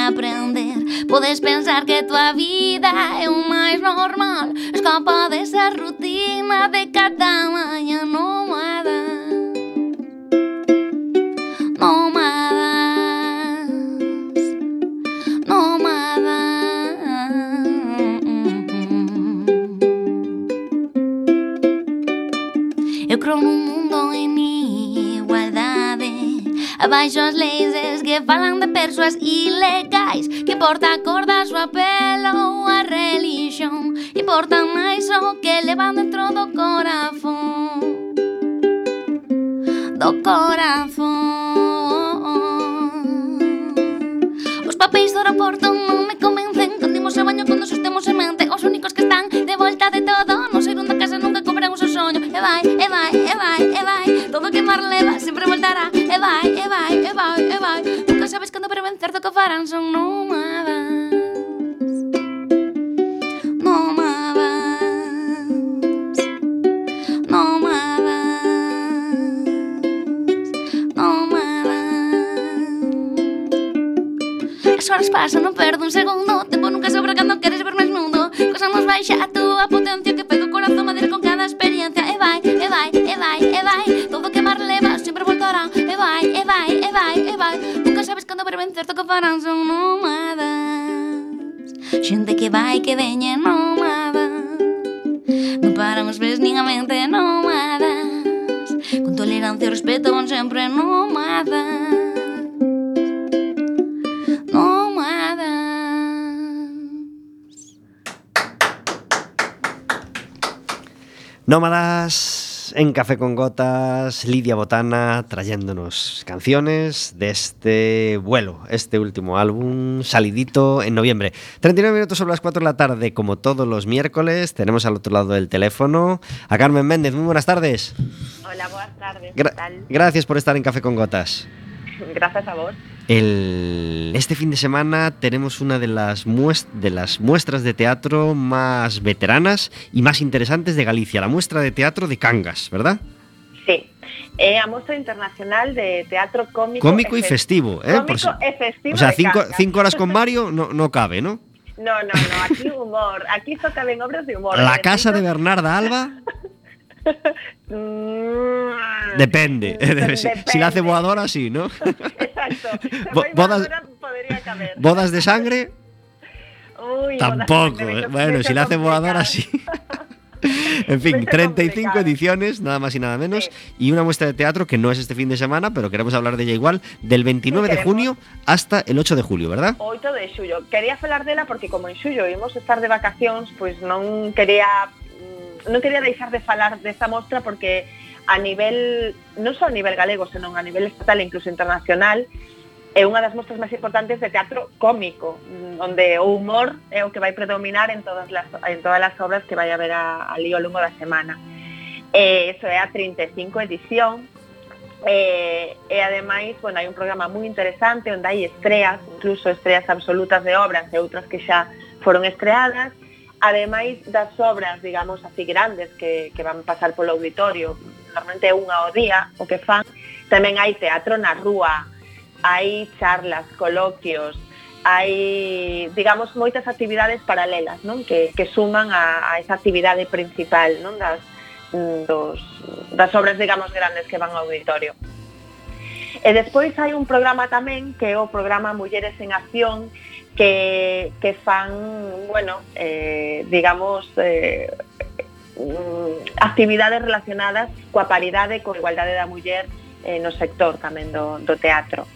aprender. Podes pensar que a tua vida é o máis normal. Escapa desa rutina de cada mañá nómada Abaixo as leis que falan de persoas ilegais Que porta a cor da súa pele ou a religión Importa máis o que levan dentro do corazón. Do corazón. Os papéis do aeroporto non me convencen Candimos o baño cando sostemos en mente Os únicos que están de volta de todo leva, sempre voltará. E vai, e vai, e vai, e vai. Nunca sabes cando para vencer do que farán Son nómadas. Nómadas. Nómadas. Nómadas. As horas pasan, non perdo un segundo. O tempo nunca sobra cando queres ver máis mundo Cosa nos baixa a túa potencia que loitando para vencer do que farán son nómadas. Xente que vai que veña nómada. Non paramos ves nin a mente nómadas. Con tolerancia e respeto van sempre nómadas. Nómadas. En Café con Gotas, Lidia Botana trayéndonos canciones de este vuelo, este último álbum, salidito en noviembre. 39 minutos sobre las 4 de la tarde, como todos los miércoles, tenemos al otro lado del teléfono a Carmen Méndez. Muy buenas tardes. Hola, buenas tardes. Gra- ¿Qué tal? gracias por estar en Café con Gotas. Gracias a vos. El- este fin de semana tenemos una de las, muest- de las muestras de teatro más veteranas y más interesantes de Galicia, la muestra de teatro de Cangas, ¿verdad? Sí. É a Mostra Internacional de Teatro Cómico Cómico y Fe- festivo, ¿eh? Cómico si- festivo o sea, cinco, horas con Mario no, no cabe, ¿no? No, no, no, aquí humor. Aquí só caben obras de humor. La E casa de Bernarda Alba [LAUGHS] Mm, [LAUGHS] depende. [LAUGHS] [LAUGHS] si, si la hace depende. voadora, sí, ¿no? Exacto. Bo- bodas- madura podría caber. Bodas de sangre, Uy, tampoco. sangre, ¿eh? Bueno, si la hace voadora, sí. En fin, Eso 35 complicado. ediciones, nada más y nada menos, Sí. y una muestra de teatro que no es este fin de semana, pero queremos hablar de ella igual, del 29 de junio hasta el 8 de julio, ¿verdad? 8 de xullo. Quería falar dela porque como en xullo imos estar de vacacións, pois non quería non quería deixar de falar desta mostra porque a nivel, non só a nivel galego, senón a nivel estatal e incluso internacional, é unha das mostras máis importantes de teatro cómico, onde o humor é o que vai predominar en todas as, en todas as obras que vai haber a, ali ao longo da semana. E iso é a 35 edición, e, e ademais, bueno, hai un programa moi interesante onde hai estreas, incluso estreas absolutas de obras e outras que xa foron estreadas, ademais das obras, digamos, así grandes que, que van pasar polo auditorio, normalmente é unha ao día o que fan, tamén hai teatro na rúa, hai charlas, coloquios, hai, digamos, moitas actividades paralelas, non? Que, que suman a, a esa actividade principal, non? Das, mm, dos, das obras, digamos, grandes que van ao auditorio. E despois hai un programa tamén que é o programa Mulleres en Acción, que, que fan, bueno, eh, digamos, eh, mm, actividades relacionadas coa paridade, coa igualdade da muller eh, no sector tamén do, do teatro.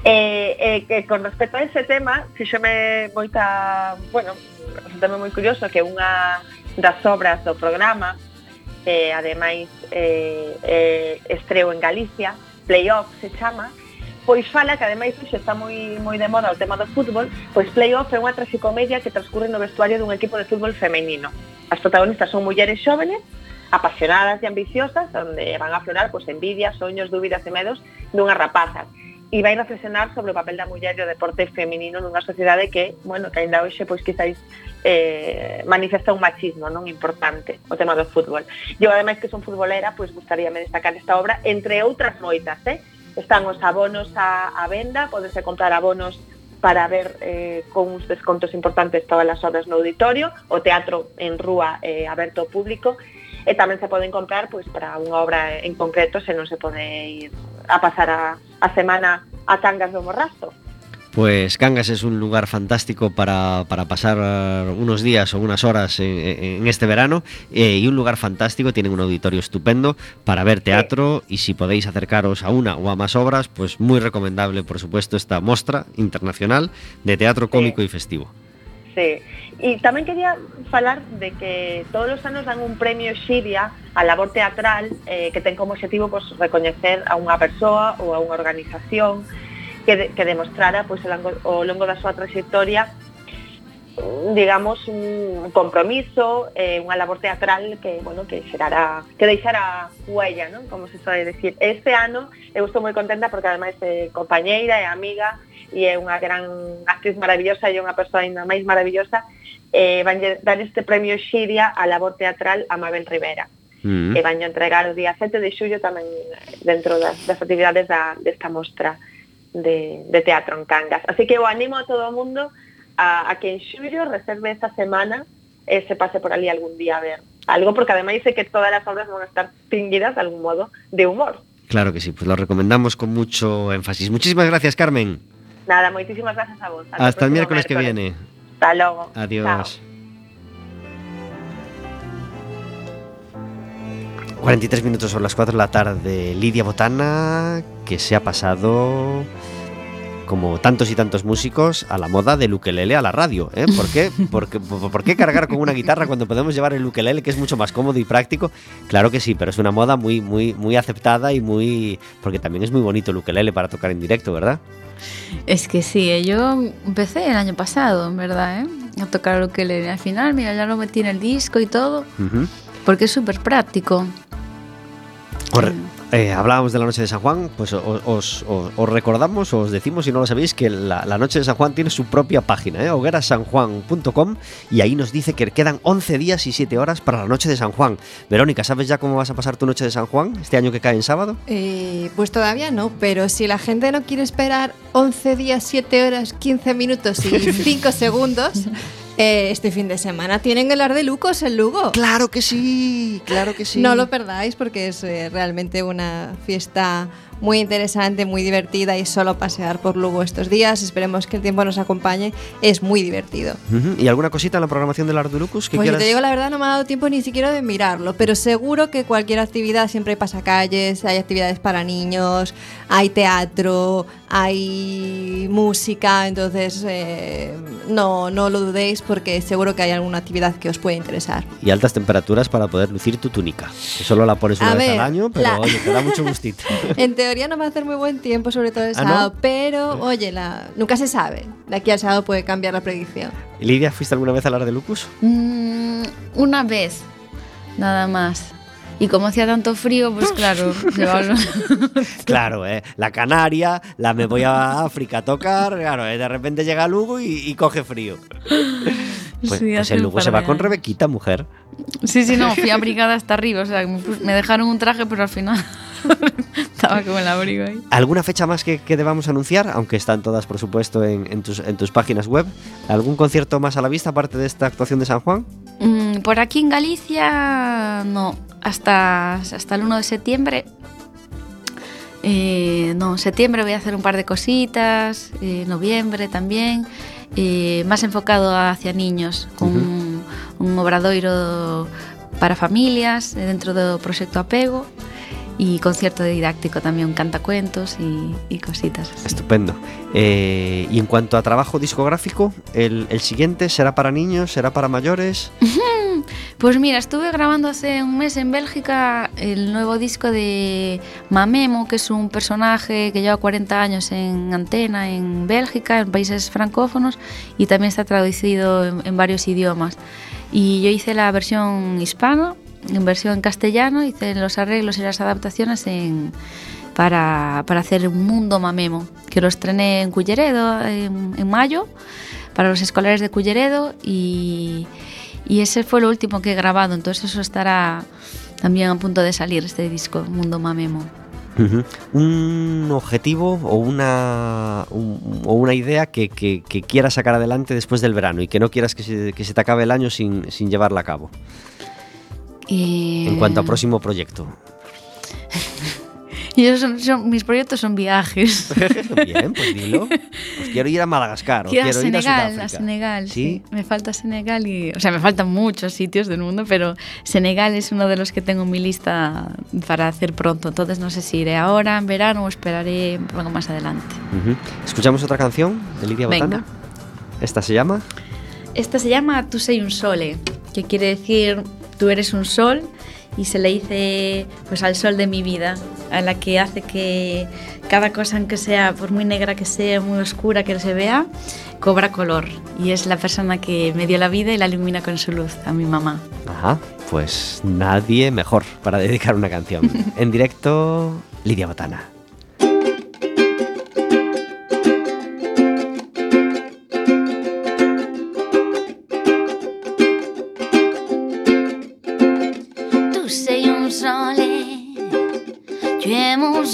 E, eh, eh, que con respecto a ese tema, fixome moita, bueno, resultame moi curioso que unha das obras do programa eh, ademais eh, eh, estreo en Galicia, Playoff se chama, pois fala que ademais hoxe está moi moi de moda o tema do fútbol, pois Playoff é unha traxicomedia que transcurre no vestuario dun equipo de fútbol femenino. As protagonistas son mulleres xóvenes apasionadas e ambiciosas, onde van a aflorar pois, envidias, soños, dúbidas e medos dunhas rapazas e vai reflexionar sobre o papel da muller e o deporte feminino nunha sociedade que, bueno, que ainda hoxe pois quizáis eh, manifesta un machismo non importante o tema do fútbol. Eu, ademais, que son futbolera, pois gustaríame destacar esta obra, entre outras moitas, eh? Están os abonos a, a venda, podese comprar abonos para ver eh, con uns descontos importantes todas as obras no auditorio, o teatro en rúa eh, aberto ao público, e tamén se poden comprar pois para unha obra en concreto se non se pode ir a pasar a, a semana a Cangas do Morrazo. Pues Cangas es un lugar fantástico para, para pasar eh, unos días o unas horas en, en este verano eh, y un lugar fantástico, tienen un auditorio estupendo para ver teatro y si podéis acercaros a una o a más obras, pues muy recomendable por supuesto esta mostra internacional de teatro cómico y festivo. Sí. E tamén quería falar de que todos os anos dan un premio Xiria a labor teatral eh, que ten como objetivo pues, recoñecer a unha persoa ou a unha organización que, de, que demostrara pois, ao longo da súa trayectoria mm, digamos un compromiso, eh, unha labor teatral que, bueno, que xerara que deixara huella, non? Como se soe decir. Este ano eu estou moi contenta porque ademais é compañeira, e amiga e é unha gran actriz maravillosa e unha persoa ainda máis maravillosa eh, van dar este premio Xiria a labor teatral a Mabel Rivera. Mm -hmm. E entregar o día 7 de xullo tamén eh, dentro das, das actividades da, desta mostra. De, de teatro en Cangas. Así que eu animo a todo o mundo a, a que en xullo reserve esta semana e se pase por ali algún día a ver algo, porque ademais sei que todas as obras van a estar tinguidas de algún modo de humor. Claro que sí, pues lo recomendamos con mucho énfasis. Muchísimas gracias Carmen. Nada, moitísimas gracias a vos. Hasta el miércoles que viene. Hasta logo. Adiós. Chao. 43 minutos son las 4 de la tarde. Lidia Botana, que se ha pasado, como tantos y tantos músicos, a la moda del ukelele a la radio. ¿eh? ¿Por, qué? Por, por qué cargar con una guitarra cuando podemos llevar el ukelele, que es mucho más cómodo y práctico? Claro que sí, pero es una moda muy, muy, muy aceptada y muy. Porque también es muy bonito el ukelele para tocar en directo, ¿verdad? Es que sí, eh, yo empecé el año pasado, en verdad, ¿eh? a tocar lo que le al final, mira, ya lo metí en el disco y todo, porque es súper práctico. Os- eh, hablábamos de la noche de San Juan, pues os, os- os- os recordamos, os decimos, si no lo sabéis, que la, la noche de San Juan tiene su propia página, ¿eh? hoguerasanjuan.com, y ahí nos dice que quedan 11 días y 7 horas para la noche de San Juan. Verónica, ¿sabes ya cómo vas a pasar tu noche de San Juan este año que cae en sábado? Eh, pues todavía no, pero si la gente no quiere esperar 11 días, 7 horas, 15 minutos y [LAUGHS] 5 segundos, eh, este fin de semana tienen el Ar de Lucos en Lugo. Claro que sí, claro que sí. No lo perdáis porque es eh, realmente una fiesta muy interesante, muy divertida y solo pasear por Lugo estos días. Esperemos que el tiempo nos acompañe. Es muy divertido. ¿Y alguna cosita en la programación del Ardurucus que Pues si quieras? te digo la verdad, no me ha dado tiempo ni siquiera de mirarlo, pero seguro que cualquier actividad siempre hay pasacalles, hay actividades para niños, hay teatro, hay música, entonces eh, no, no lo dudéis porque seguro que hay alguna actividad que os puede interesar. Y altas temperaturas para poder lucir tu túnica. Que solo la pones una A vez ver, al año, pero la- oye, te da mucho gustito. [LAUGHS] En teoría no va a hacer muy buen tiempo, sobre todo el ¿Ah, no? sábado, pero oye, la, nunca se sabe. De aquí al sábado puede cambiar la predicción. ¿Y Lidia, fuiste alguna vez al Ardelucus? Mm, una vez, nada más. Y como hacía tanto frío, pues claro, [LAUGHS] llevarlo- Claro, ¿eh? La Canaria, la me voy a África a tocar, claro, ¿eh? de repente llega Lugo y, y coge frío. Pues, Sí, pues hace el Lugo se de va con. Rebequita, mujer. Sí, sí, no, fui [LAUGHS] abrigada hasta arriba. O sea, me dejaron un traje, pero al final [LAUGHS] estaba como el abrigo ahí. ¿Alguna fecha más que, que debamos anunciar? Aunque están todas, por supuesto, en, en tus, en tus páginas web. ¿Algún concierto más a la vista aparte de esta actuación de San Juan? Mm, por aquí en Galicia, no. Hasta, hasta el 1 de septiembre. Eh, no, en septiembre voy a hacer un par de cositas. eh, noviembre también. eh, más enfocado hacia niños, con Ujú. un, un obradoiro para familias eh, dentro do proxecto Apego. Y concierto didáctico también, cantacuentos y, y cositas. así. Estupendo. Eh, y en cuanto a trabajo discográfico, el, el siguiente será para niños, será para mayores. [LAUGHS] Pues mira, estuve grabando hace un mes en Bélgica el nuevo disco de Mamemo, que es un personaje que lleva 40 años en antena en Bélgica, en países francófonos, y también está traducido en, en varios idiomas. Y yo hice la versión hispana, en versión en castellano, hice los arreglos y las adaptaciones en, para, para hacer un mundo Mamemo, que lo estrené en Culleredo en, en mayo, para los escolares de Culleredo, y, y ese fue lo último que he grabado, entonces eso estará también a punto de salir, este disco, Mundo Mamemo. Un objetivo o una, un- o una idea que, que- que quieras sacar adelante después del verano y que no quieras que se, que se te acabe el año sin, sin llevarla a cabo. Y- En cuanto a próximo proyecto. [LAUGHS] Son- son- mis proyectos son viajes. [LAUGHS] Bien, pues dilo. Pues quiero ir a Madagascar o Quiero a ir a Senegal, Sudáfrica. a Senegal, ¿Sí? sí. Me falta Senegal y... O sea, me faltan muchos sitios del mundo, pero Senegal es uno de los que tengo en mi lista para hacer pronto. Entonces no sé si iré ahora, en verano, o esperaré un poco más adelante. ¿Escuchamos otra canción de Lidia Venga. Botana? Esta se llama Esta se llama Tu sei un sole, que quiere decir tú eres un sol y se le dice pues al sol de mi vida, a la que hace que cada cosa, aunque sea por muy negra que sea, muy oscura que se vea, cobra color y es la persona que me dio la vida y la ilumina con su luz, a mi mamá. Ajá, pues nadie mejor para [LAUGHS] dedicar una canción. en directo, Lidia Botana. Llamo un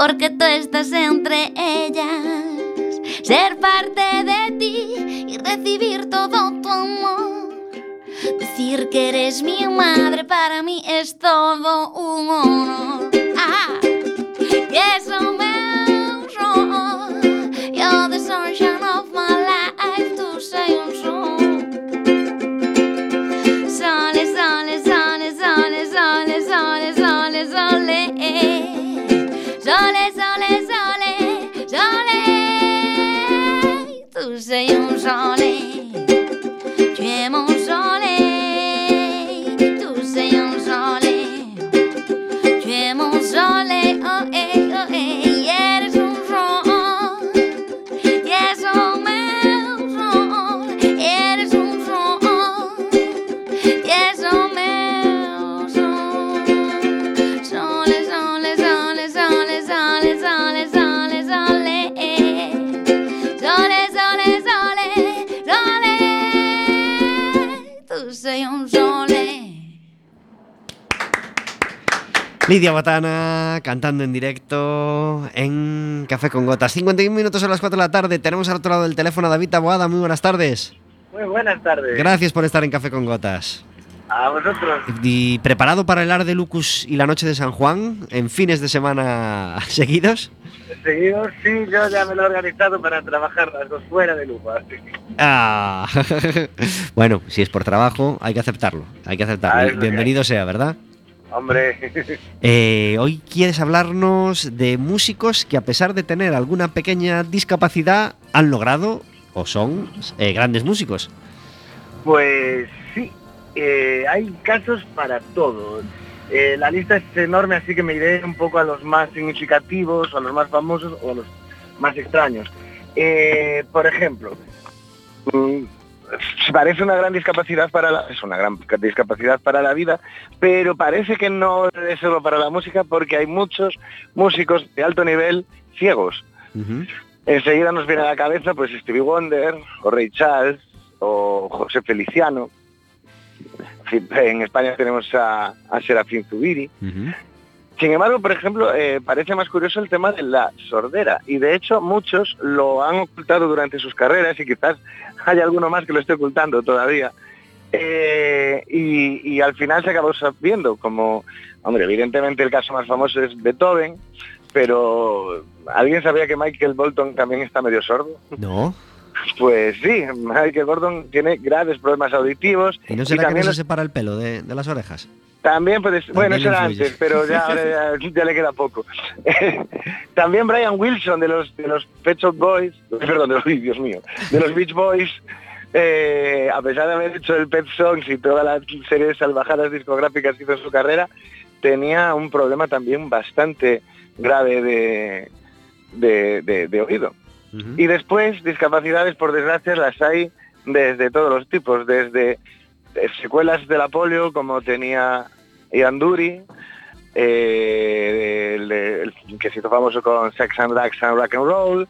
orqueto estás entre ellas. Ser parte de ti y recibir todo tu amor. Decir que eres mi madre para mí es todo un honor. Lidia Botana cantando en directo en Café con Gotas. 51 minutos a las 4 de la tarde. Tenemos al otro lado del teléfono a David Taboada. Muy buenas tardes. Muy buenas tardes. Gracias por estar en Café con Gotas. A vosotros. ¿Y preparado para el Ar de Lucus y la Noche de San Juan en fines de semana [LAUGHS] seguidos? Seguidos, sí, yo ya me lo he organizado para trabajar las dos fuera de Ah. [LAUGHS] bueno, si es por trabajo, hay que aceptarlo. Hay que Ah, aceptarlo. que Bienvenido sea, ¿verdad? Hombre, Eh, hoy quieres hablarnos de músicos que a pesar de tener alguna pequeña discapacidad han logrado o son eh, grandes músicos. pues sí, eh, hay casos para todo. La lista es enorme, así que me iré un poco a los más significativos, a los más famosos o a los más extraños. Por ejemplo, mm, parece una gran discapacidad para la, es una gran discapacidad para la vida, pero parece que no es solo para la música porque hay muchos músicos de alto nivel ciegos. Enseguida nos viene a la cabeza pues Stevie Wonder, o Ray Charles, o José Feliciano. En España tenemos a, a Serafín Zubiri. Sin embargo, por ejemplo, eh, parece más curioso el tema de la sordera. Y de hecho muchos lo han ocultado durante sus carreras y quizás haya alguno más que lo esté ocultando todavía. Eh, y, y al final se acabó sabiendo, como, hombre, evidentemente el caso más famoso es Beethoven, pero ¿alguien sabía que Michael Bolton también está medio sordo? No. Pues sí, Michael Bolton tiene graves problemas auditivos. ¿Y no será que también, no se separa el pelo de, de las orejas? También puede ser- bueno, eso era antes, pero ya, ahora ya, [LAUGHS] ya le queda poco. [LAUGHS] también Brian Wilson de los de los Pet Shop Boys, perdón, de los, [LAUGHS] Dios mío, de los Beach Boys, eh, a pesar de haber hecho el Pet Songs y toda la serie de salvajadas discográficas que hizo en su carrera, tenía un problema también bastante grave de, de, de- de oído. Y después, discapacidades, por desgracia, las hay desde todos los tipos, desde secuelas de la polio, como tenía Ian Dury, eh, que se hizo famoso con Sex and Drugs and Rock and Roll.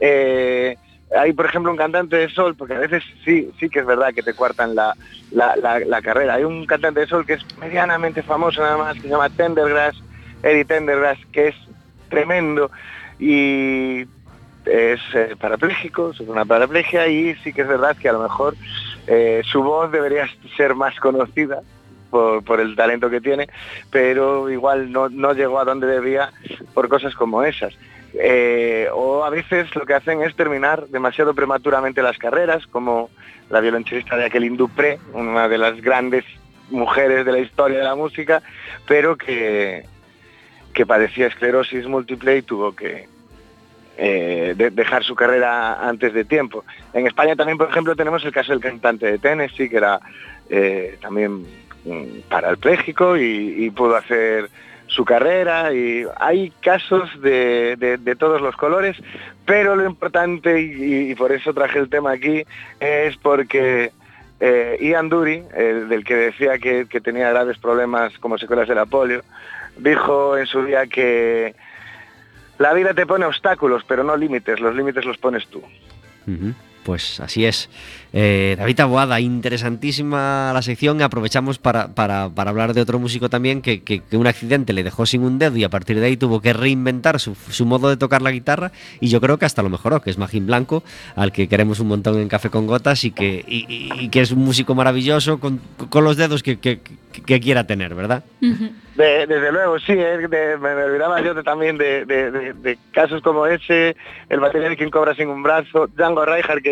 eh, hay, por ejemplo, un cantante de sol, porque a veces sí, sí que es verdad que te cuartan la, la, carrera. Hay un cantante de sol que es medianamente famoso nada más, que se llama Tendergrass, Eddie Tendergrass, que es tremendo y es eh, sufre una paraplegia y sí que es verdad que a lo mejor eh, su voz debería ser más conocida por, el talento que tiene, pero igual no, llegó a donde debía por cosas como esas. Eh, o a veces lo que hacen es terminar demasiado prematuramente las carreras, como la violonchelista de Jacqueline Dupré, una de las grandes mujeres de la historia de la música, pero que, que padecía esclerosis múltiple y tuvo que eh, de- dejar su carrera antes de tiempo. En España también, por ejemplo, tenemos el caso del cantante de Tennessee, que era eh, también mm, parapléjico y, y pudo hacer su carrera y hay casos de, de- todos los colores, pero lo importante, y, por eso traje el tema aquí, es porque eh, Ian Dury, el del que decía que tenía graves problemas como secuelas de la polio, dijo en su día que la vida te pone obstáculos, pero no límites, los límites los pones tú. Pues así es. Eh, David Aboada, interesantísima la sección. Aprovechamos para, para- para hablar de otro músico también que, que- que un accidente le dejó sin un dedo y a partir de ahí tuvo que reinventar su, su modo de tocar la guitarra y yo creo que hasta lo mejoró, que es Magín Blanco, al que queremos un montón en Café con Gotas y que, y- y- y que es un músico maravilloso con, con los dedos que, que- que- que quiera tener, ¿verdad? De- desde luego, sí, eh, de- me, me olvidaba yo de- también de, de- de- de casos como ese, el batería de quien cobra sin un brazo, Django Reinhardt, que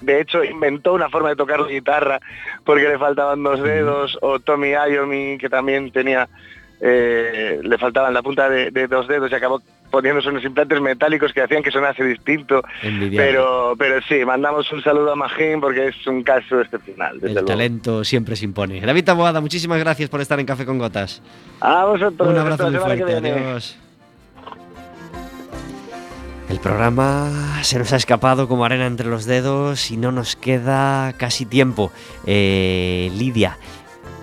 de hecho inventó una forma de tocar la guitarra porque le faltaban dos dedos, o Tommy Iommi, que también tenía, eh, le faltaban la punta de, de dos dedos y acabó poniéndose unos implantes metálicos que hacían que sonase distinto. Envidiable. Pero, pero sí, mandamos un saludo a Magín porque es un caso excepcional. Desde El luego. talento siempre se impone. David Aboada, muchísimas gracias por estar en Café con Gotas. A vosotros. Un abrazo muy fuerte, adiós. El programa se nos ha escapado como arena entre los dedos y no nos queda casi tiempo. Eh, Lidia,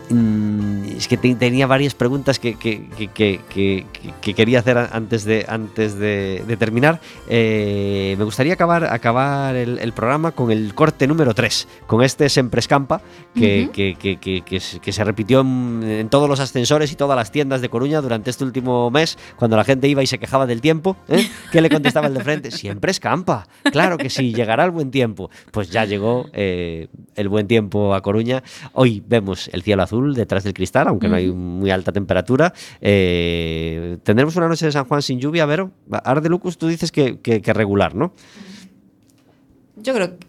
es que te- tenía varias preguntas que, que- que- que- que- que- que quería hacer antes de, antes de, de terminar. Eh, me gustaría acabar, acabar el, el programa con el corte número 3, con este Sempre Escampa, que, que- se- que se repitió en, en todos los ascensores y todas las tiendas de Coruña durante este último mes, cuando la gente iba y se quejaba del tiempo. ¿eh? [LAUGHS] ¿Qué le contestaba el de frente? Siempre escampa. Claro que sí, llegará el buen tiempo. Pues ya llegó eh, el buen tiempo a Coruña. Hoy vemos el cielo azul detrás del cristal, aunque no hay muy alta temperatura. Eh, tendremos una noche de San Juan sin lluvia, Vero. Arde Lucus, tú dices que, que- que regular, ¿no? Yo creo que